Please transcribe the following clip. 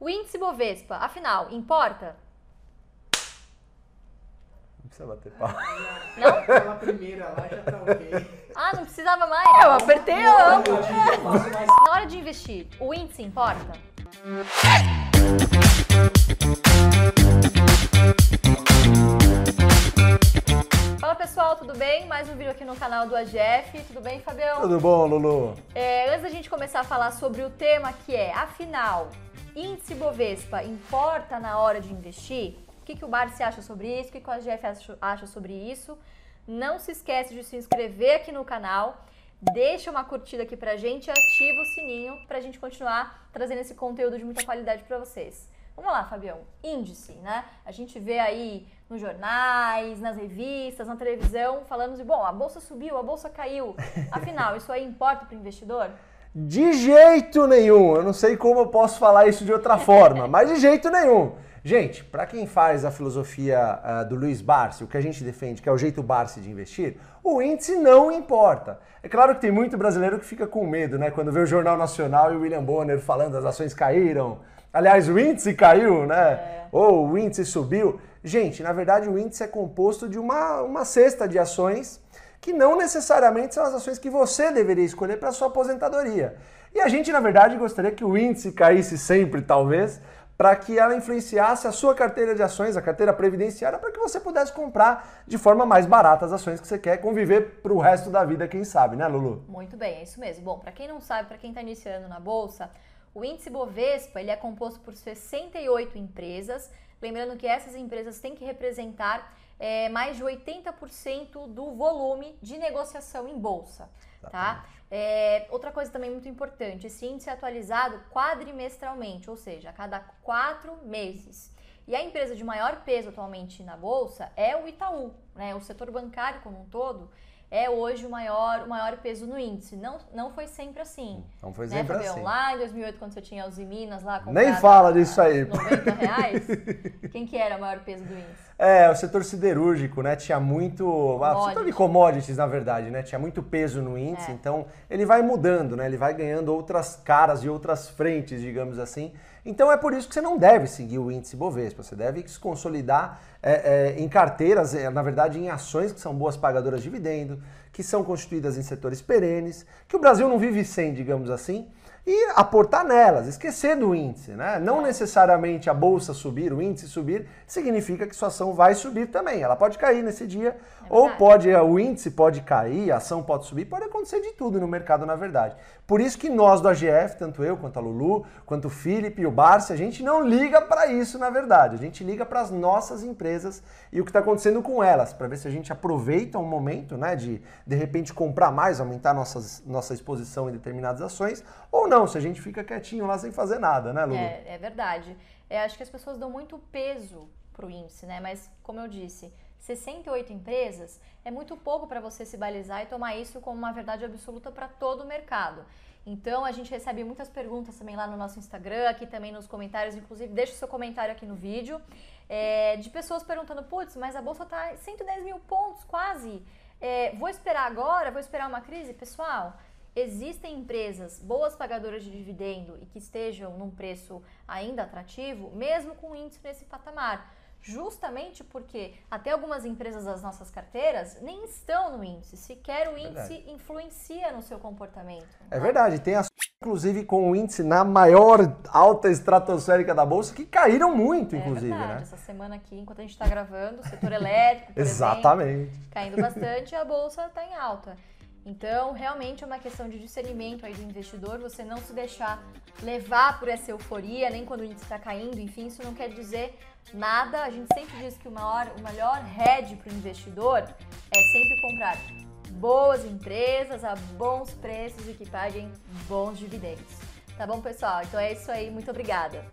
O índice Bovespa, afinal, importa? Não precisa bater pau. Não? Aquela primeira lá já tá ok. Ah, não precisava mais? Eu apertei a amo. Na hora de investir, o índice importa? Fala pessoal, tudo bem? Mais um vídeo aqui no canal do AGF. Tudo bem, Fabião? Tudo bom, Lulu? É, antes da gente começar a falar sobre o tema que é, afinal, índice Bovespa importa na hora de investir? O que, que o Barsi acha sobre isso? O que, que o AGF acha, sobre isso? Não se esquece de se inscrever aqui no canal, deixa uma curtida aqui pra gente e ativa o sininho pra gente continuar trazendo esse conteúdo de muita qualidade pra vocês. Vamos lá, Fabião. Índice, né? A gente vê aí nos jornais, nas revistas, na televisão, falando de, bom, a bolsa subiu, a bolsa caiu. Afinal, isso aí importa para o investidor? De jeito nenhum. Eu não sei como eu posso falar isso de outra forma, mas de jeito nenhum. Gente, para quem faz a filosofia uh, do Luiz Barsi, o que a gente defende, que é o jeito Barsi de investir, o índice não importa. É claro que tem muito brasileiro que fica com medo, né? Quando vê o Jornal Nacional e o William Bonner falando as ações caíram. Aliás, o índice caiu, né? É. Ou o índice subiu. Gente, na verdade o índice é composto de uma, uma cesta de ações que não necessariamente são as ações que você deveria escolher para sua aposentadoria. E a gente, na verdade, gostaria que o índice caísse sempre, talvez, para que ela influenciasse a sua carteira de ações, a carteira previdenciária, para que você pudesse comprar de forma mais barata as ações que você quer conviver para o resto da vida, quem sabe, né, Lulu? Muito bem, é isso mesmo. Bom, para quem não sabe, para quem está iniciando na bolsa, o índice Bovespa ele é composto por 68 empresas. Lembrando que essas empresas têm que representar é, mais de 80% do volume de negociação em bolsa. Tá? É, outra coisa também muito importante, esse índice é atualizado quadrimestralmente, ou seja, a cada quatro meses. E a empresa de maior peso atualmente na bolsa é o Itaú, né? O setor bancário como um todo é hoje o maior, o maior peso no índice. Não, não foi sempre assim. Não foi né, sempre né, assim. Lá em 2008, quando você tinha os Minas lá... Nem fala disso aí. 90 reais. Quem que era o maior peso do índice? É, o setor siderúrgico, né? Tinha muito... Ah, o setor de commodities, na verdade, né? Tinha muito peso no índice. É. Então, ele vai mudando, né? Ele vai ganhando outras caras e outras frentes, digamos assim. Então é por isso que você não deve seguir o índice Bovespa, você deve se consolidar é, é, em carteiras, é, na verdade em ações que são boas pagadoras de dividendo, que são constituídas em setores perenes, que o Brasil não vive sem, digamos assim, e aportar nelas, esquecer do índice, né? Não necessariamente a bolsa subir, o índice subir, significa que sua ação vai subir também. Ela pode cair nesse dia, é ou pode o índice pode cair, a ação pode subir, pode acontecer de tudo no mercado, na verdade. Por isso que nós do AGF, tanto eu quanto a Lulu, quanto o Felipe e o Barça, a gente não liga para isso, na verdade. A gente liga para as nossas empresas e o que está acontecendo com elas, para ver se a gente aproveita um momento, né, de de repente comprar mais, aumentar nossas, nossa exposição em determinadas ações, ou não, se a gente fica quietinho lá sem fazer nada, né, Lulu? É, é verdade. É, acho que as pessoas dão muito peso para o índice, né? Mas, como eu disse, 68 empresas é muito pouco para você se balizar e tomar isso como uma verdade absoluta para todo o mercado. Então, a gente recebe muitas perguntas também lá no nosso Instagram, aqui também nos comentários, inclusive deixa o seu comentário aqui no vídeo, é, de pessoas perguntando, putz, mas a bolsa está 110 mil pontos quase, é, vou esperar agora, vou esperar uma crise? Pessoal, existem empresas boas pagadoras de dividendo e que estejam num preço ainda atrativo, mesmo com índice nesse patamar. Justamente porque até algumas empresas das nossas carteiras nem estão no índice, sequer o índice verdade. influencia no seu comportamento. É né? verdade, tem as inclusive com o índice na maior alta estratosférica da bolsa que caíram muito, inclusive, é verdade. né? Essa semana aqui, enquanto a gente está gravando, o setor elétrico, Exatamente. Exemplo, caindo bastante, a bolsa está em alta. Então, realmente é uma questão de discernimento aí do investidor, você não se deixar levar por essa euforia, nem quando o índice está caindo, enfim, isso não quer dizer nada. A gente sempre diz que o, maior, o melhor hedge para o investidor é sempre comprar boas empresas a bons preços e que paguem bons dividendos. Tá bom, pessoal? Então é isso aí, muito obrigada.